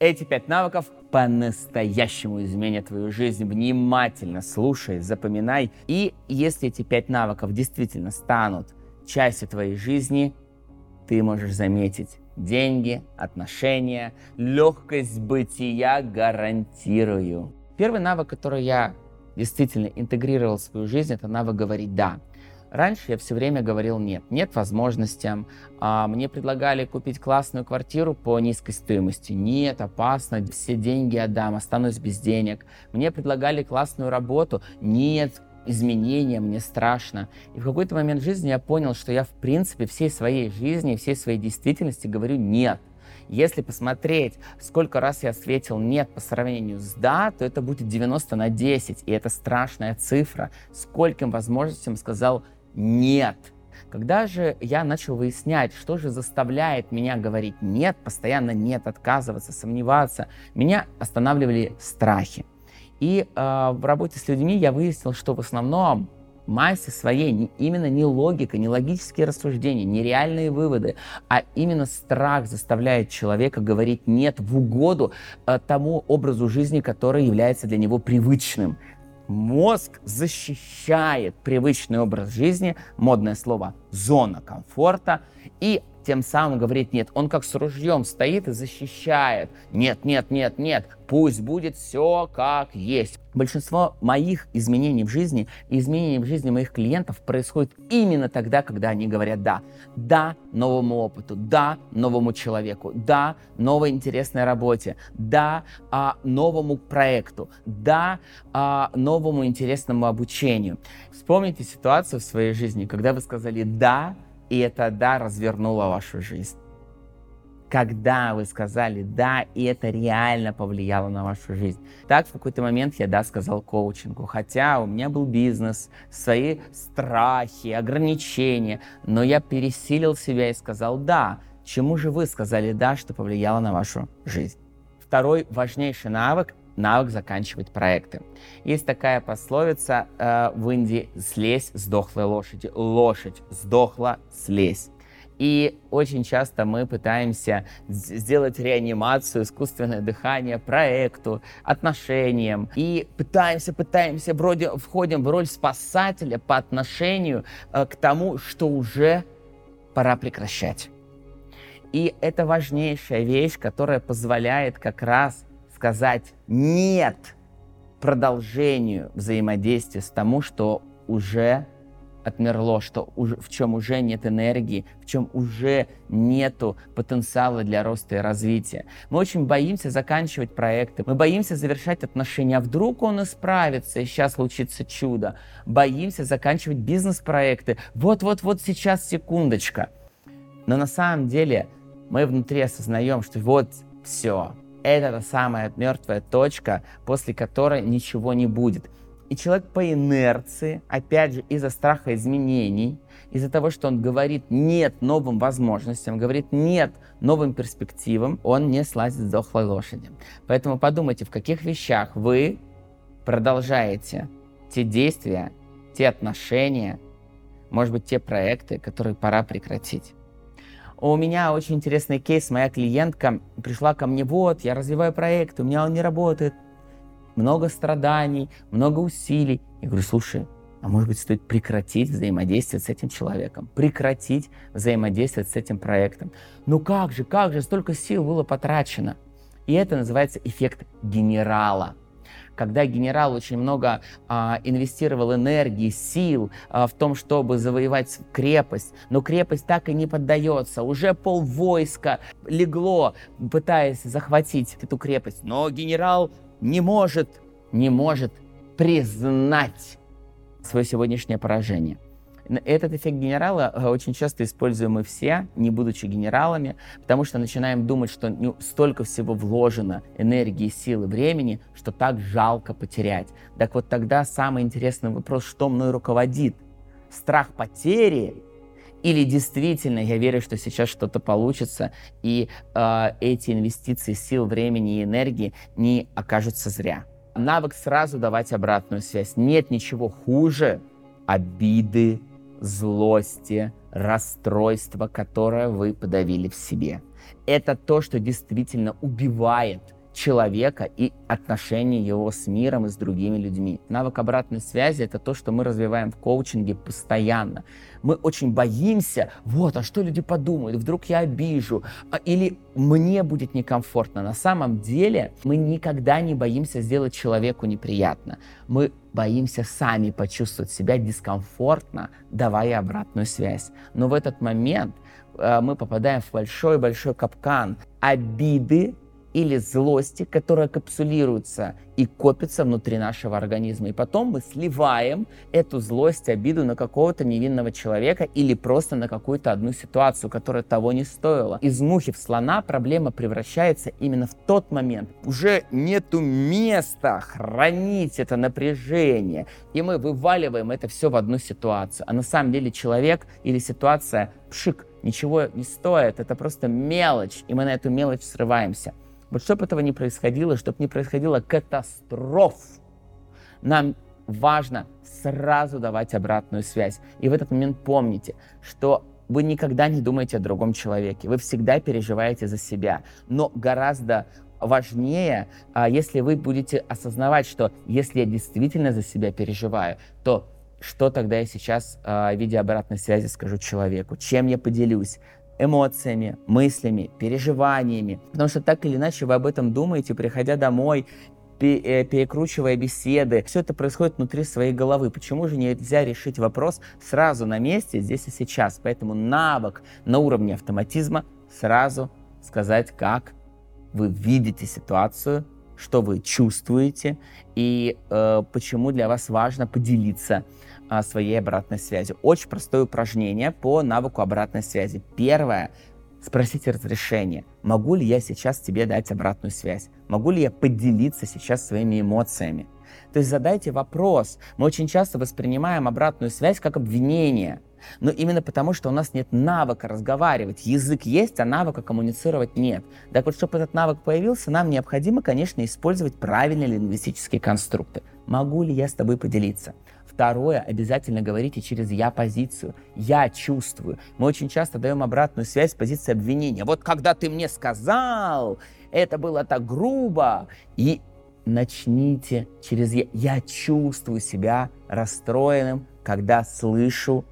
Эти пять навыков по-настоящему изменят твою жизнь. Внимательно слушай, запоминай. И если эти пять навыков действительно станут частью твоей жизни, ты можешь заметить деньги, отношения, легкость бытия гарантирую. Первый навык, который я действительно интегрировал в свою жизнь, это навык говорить «да». Раньше я все время говорил нет, нет возможностям. А, мне предлагали купить классную квартиру по низкой стоимости. Нет, опасно, все деньги отдам, останусь без денег. Мне предлагали классную работу. Нет, изменения, мне страшно. И в какой-то момент жизни я понял, что я в принципе всей своей жизни, всей своей действительности говорю нет. Если посмотреть, сколько раз я ответил «нет» по сравнению с «да», то это будет 90 на 10, и это страшная цифра. Скольким возможностям сказал нет. Когда же я начал выяснять, что же заставляет меня говорить нет, постоянно нет, отказываться, сомневаться, меня останавливали страхи. И э, в работе с людьми я выяснил, что в основном массе своей именно не логика, не логические рассуждения, не реальные выводы, а именно страх заставляет человека говорить нет в угоду э, тому образу жизни, который является для него привычным мозг защищает привычный образ жизни, модное слово зона комфорта, и тем самым говорит нет. Он как с ружьем стоит и защищает. Нет, нет, нет, нет, пусть будет все как есть. Большинство моих изменений в жизни и изменений в жизни моих клиентов происходит именно тогда, когда они говорят «да». Да новому опыту, да новому человеку, да новой интересной работе, да а, новому проекту, да а, новому интересному обучению. Вспомните ситуацию в своей жизни, когда вы сказали «да», и это «да» развернуло вашу жизнь. Когда вы сказали «да», и это реально повлияло на вашу жизнь. Так, в какой-то момент я «да» сказал коучингу, хотя у меня был бизнес, свои страхи, ограничения, но я пересилил себя и сказал «да». Чему же вы сказали «да», что повлияло на вашу жизнь? Второй важнейший навык навык заканчивать проекты. Есть такая пословица э, в Индии «слезь с дохлой лошади». Лошадь сдохла, слезь. И очень часто мы пытаемся сделать реанимацию, искусственное дыхание проекту, отношениям. И пытаемся, пытаемся, вроде входим в роль спасателя по отношению э, к тому, что уже пора прекращать. И это важнейшая вещь, которая позволяет как раз сказать «нет» продолжению взаимодействия с тому, что уже отмерло, что уже, в чем уже нет энергии, в чем уже нету потенциала для роста и развития. Мы очень боимся заканчивать проекты, мы боимся завершать отношения, а вдруг он исправится, и сейчас случится чудо. Боимся заканчивать бизнес-проекты, вот-вот-вот сейчас секундочка. Но на самом деле мы внутри осознаем, что вот все, это та самая мертвая точка, после которой ничего не будет. И человек по инерции, опять же, из-за страха изменений, из-за того, что он говорит «нет» новым возможностям, говорит «нет» новым перспективам, он не слазит с дохлой лошади. Поэтому подумайте, в каких вещах вы продолжаете те действия, те отношения, может быть, те проекты, которые пора прекратить. У меня очень интересный кейс. Моя клиентка пришла ко мне, вот, я развиваю проект, у меня он не работает. Много страданий, много усилий. Я говорю, слушай, а может быть, стоит прекратить взаимодействие с этим человеком, прекратить взаимодействовать с этим проектом. Ну как же, как же, столько сил было потрачено. И это называется эффект генерала когда генерал очень много а, инвестировал энергии, сил а, в том, чтобы завоевать крепость, но крепость так и не поддается. Уже пол войска легло, пытаясь захватить эту крепость, но генерал не может, не может признать свое сегодняшнее поражение. Этот эффект генерала э, очень часто используем мы все, не будучи генералами, потому что начинаем думать, что ну, столько всего вложено энергии, силы, времени, что так жалко потерять. Так вот тогда самый интересный вопрос, что мной руководит? Страх потери или действительно я верю, что сейчас что-то получится, и э, эти инвестиции сил, времени и энергии не окажутся зря. Навык сразу давать обратную связь. Нет ничего хуже обиды, злости, расстройства, которое вы подавили в себе. это то, что действительно убивает человека и отношения его с миром и с другими людьми. Навык обратной связи — это то, что мы развиваем в коучинге постоянно. Мы очень боимся, вот, а что люди подумают, вдруг я обижу, а, или мне будет некомфортно. На самом деле мы никогда не боимся сделать человеку неприятно. Мы боимся сами почувствовать себя дискомфортно, давая обратную связь. Но в этот момент э, мы попадаем в большой-большой капкан обиды, или злости, которая капсулируется и копится внутри нашего организма. И потом мы сливаем эту злость, обиду на какого-то невинного человека или просто на какую-то одну ситуацию, которая того не стоила. Из мухи в слона проблема превращается именно в тот момент. Уже нету места хранить это напряжение. И мы вываливаем это все в одну ситуацию. А на самом деле человек или ситуация пшик, ничего не стоит. Это просто мелочь. И мы на эту мелочь срываемся. Вот чтобы этого не происходило, чтобы не происходило катастроф, нам важно сразу давать обратную связь. И в этот момент помните, что вы никогда не думаете о другом человеке, вы всегда переживаете за себя. Но гораздо важнее, а, если вы будете осознавать, что если я действительно за себя переживаю, то что тогда я сейчас а, в виде обратной связи скажу человеку, чем я поделюсь, эмоциями, мыслями, переживаниями. Потому что так или иначе вы об этом думаете, приходя домой, э, перекручивая беседы. Все это происходит внутри своей головы. Почему же нельзя решить вопрос сразу на месте, здесь и сейчас? Поэтому навык на уровне автоматизма сразу сказать, как вы видите ситуацию, что вы чувствуете и э, почему для вас важно поделиться а, своей обратной связью. Очень простое упражнение по навыку обратной связи. Первое. Спросите разрешение. Могу ли я сейчас тебе дать обратную связь? Могу ли я поделиться сейчас своими эмоциями? То есть задайте вопрос. Мы очень часто воспринимаем обратную связь как обвинение. Но именно потому, что у нас нет навыка разговаривать. Язык есть, а навыка коммуницировать нет. Так вот, чтобы этот навык появился, нам необходимо, конечно, использовать правильные лингвистические конструкты. Могу ли я с тобой поделиться? Второе, обязательно говорите через «я-позицию». «Я чувствую». Мы очень часто даем обратную связь с позиции обвинения. Вот когда ты мне сказал, это было так грубо. И начните через «я». Я чувствую себя расстроенным, когда слышу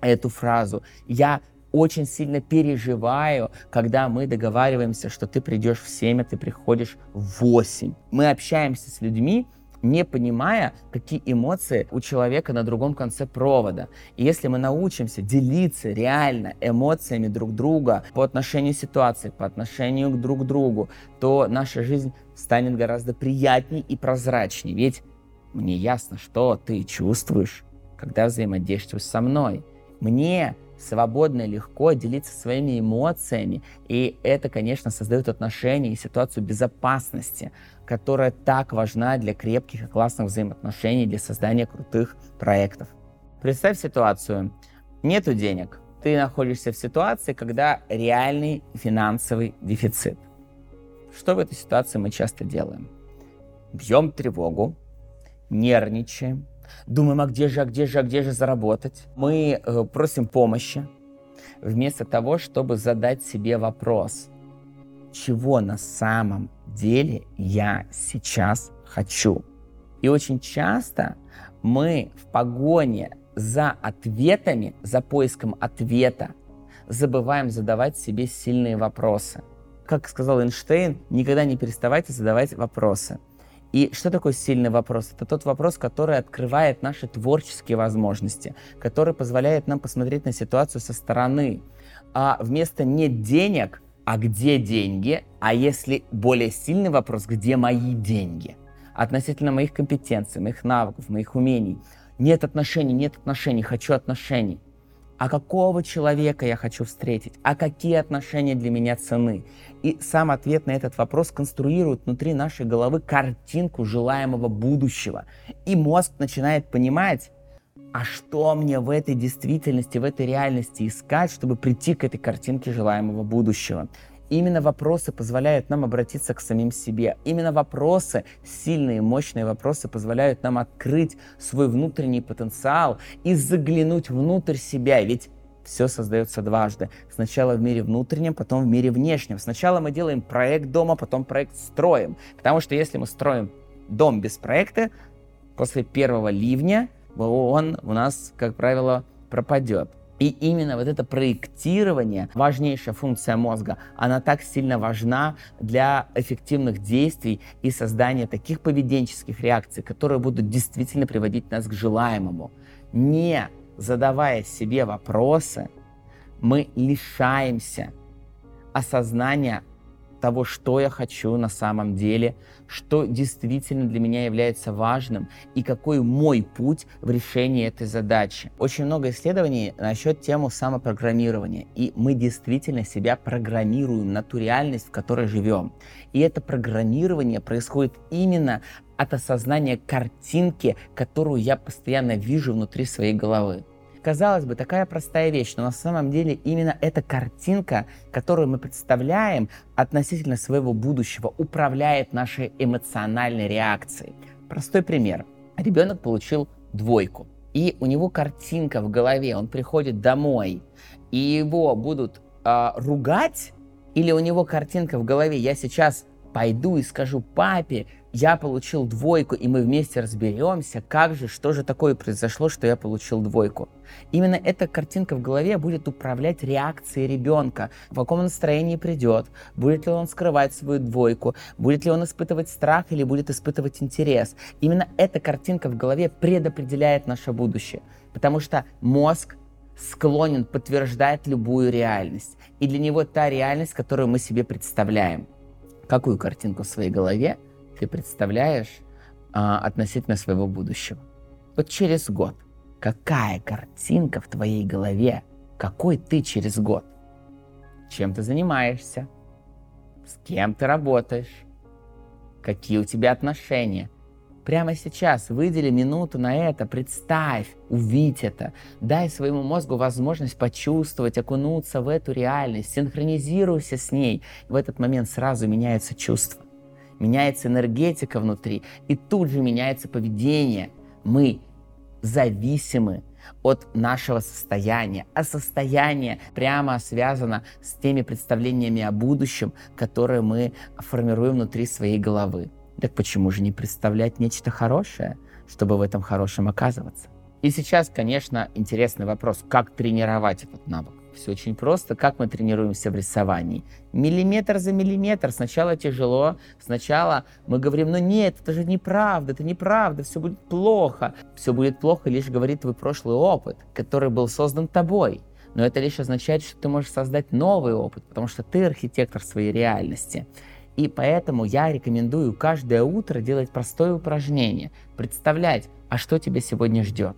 эту фразу. Я очень сильно переживаю, когда мы договариваемся, что ты придешь в 7, а ты приходишь в 8. Мы общаемся с людьми, не понимая, какие эмоции у человека на другом конце провода. И если мы научимся делиться реально эмоциями друг друга по отношению к ситуации, по отношению к друг другу, то наша жизнь станет гораздо приятнее и прозрачнее. Ведь мне ясно, что ты чувствуешь, когда взаимодействуешь со мной. Мне свободно и легко делиться своими эмоциями. И это, конечно, создает отношения и ситуацию безопасности, которая так важна для крепких и классных взаимоотношений, для создания крутых проектов. Представь ситуацию. Нету денег. Ты находишься в ситуации, когда реальный финансовый дефицит. Что в этой ситуации мы часто делаем? Бьем тревогу, нервничаем, Думаем, а где же, а где же, а где же заработать? Мы э, просим помощи, вместо того, чтобы задать себе вопрос, чего на самом деле я сейчас хочу. И очень часто мы в погоне за ответами, за поиском ответа, забываем задавать себе сильные вопросы. Как сказал Эйнштейн, никогда не переставайте задавать вопросы. И что такое сильный вопрос? Это тот вопрос, который открывает наши творческие возможности, который позволяет нам посмотреть на ситуацию со стороны. А вместо «нет денег», а где деньги? А если более сильный вопрос, где мои деньги? Относительно моих компетенций, моих навыков, моих умений. Нет отношений, нет отношений, хочу отношений а какого человека я хочу встретить, а какие отношения для меня цены. И сам ответ на этот вопрос конструирует внутри нашей головы картинку желаемого будущего. И мозг начинает понимать, а что мне в этой действительности, в этой реальности искать, чтобы прийти к этой картинке желаемого будущего. Именно вопросы позволяют нам обратиться к самим себе. Именно вопросы, сильные, мощные вопросы позволяют нам открыть свой внутренний потенциал и заглянуть внутрь себя. Ведь все создается дважды. Сначала в мире внутреннем, потом в мире внешнем. Сначала мы делаем проект дома, потом проект строим. Потому что если мы строим дом без проекта, после первого ливня он у нас, как правило, пропадет. И именно вот это проектирование, важнейшая функция мозга, она так сильно важна для эффективных действий и создания таких поведенческих реакций, которые будут действительно приводить нас к желаемому. Не задавая себе вопросы, мы лишаемся осознания того, что я хочу на самом деле, что действительно для меня является важным и какой мой путь в решении этой задачи. Очень много исследований насчет темы самопрограммирования, и мы действительно себя программируем на ту реальность, в которой живем. И это программирование происходит именно от осознания картинки, которую я постоянно вижу внутри своей головы. Казалось бы, такая простая вещь, но на самом деле именно эта картинка, которую мы представляем относительно своего будущего, управляет нашей эмоциональной реакцией. Простой пример. Ребенок получил двойку, и у него картинка в голове, он приходит домой, и его будут э, ругать, или у него картинка в голове, я сейчас пойду и скажу папе, я получил двойку, и мы вместе разберемся, как же, что же такое произошло, что я получил двойку. Именно эта картинка в голове будет управлять реакцией ребенка, в каком настроении придет, будет ли он скрывать свою двойку, будет ли он испытывать страх или будет испытывать интерес. Именно эта картинка в голове предопределяет наше будущее, потому что мозг склонен подтверждать любую реальность. И для него та реальность, которую мы себе представляем. Какую картинку в своей голове ты представляешь а, относительно своего будущего. Вот через год. Какая картинка в твоей голове? Какой ты через год? Чем ты занимаешься? С кем ты работаешь? Какие у тебя отношения? Прямо сейчас выдели минуту на это, представь, увидь это. Дай своему мозгу возможность почувствовать, окунуться в эту реальность, синхронизируйся с ней. В этот момент сразу меняется чувство меняется энергетика внутри, и тут же меняется поведение. Мы зависимы от нашего состояния, а состояние прямо связано с теми представлениями о будущем, которые мы формируем внутри своей головы. Так почему же не представлять нечто хорошее, чтобы в этом хорошем оказываться? И сейчас, конечно, интересный вопрос, как тренировать этот навык. Все очень просто. Как мы тренируемся в рисовании? Миллиметр за миллиметр. Сначала тяжело. Сначала мы говорим, ну нет, это же неправда, это неправда, все будет плохо. Все будет плохо, лишь говорит твой прошлый опыт, который был создан тобой. Но это лишь означает, что ты можешь создать новый опыт, потому что ты архитектор своей реальности. И поэтому я рекомендую каждое утро делать простое упражнение. Представлять, а что тебя сегодня ждет.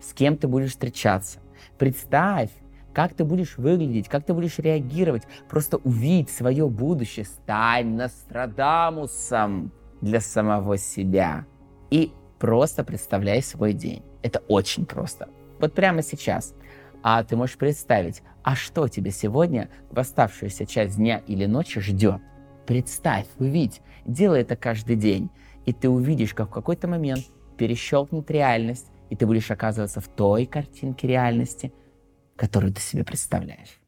С кем ты будешь встречаться. Представь, как ты будешь выглядеть, как ты будешь реагировать. Просто увидь свое будущее, стань Нострадамусом для самого себя. И просто представляй свой день. Это очень просто. Вот прямо сейчас. А ты можешь представить, а что тебе сегодня в оставшуюся часть дня или ночи ждет. Представь, увидь, делай это каждый день. И ты увидишь, как в какой-то момент перещелкнет реальность, и ты будешь оказываться в той картинке реальности, которую ты себе представляешь.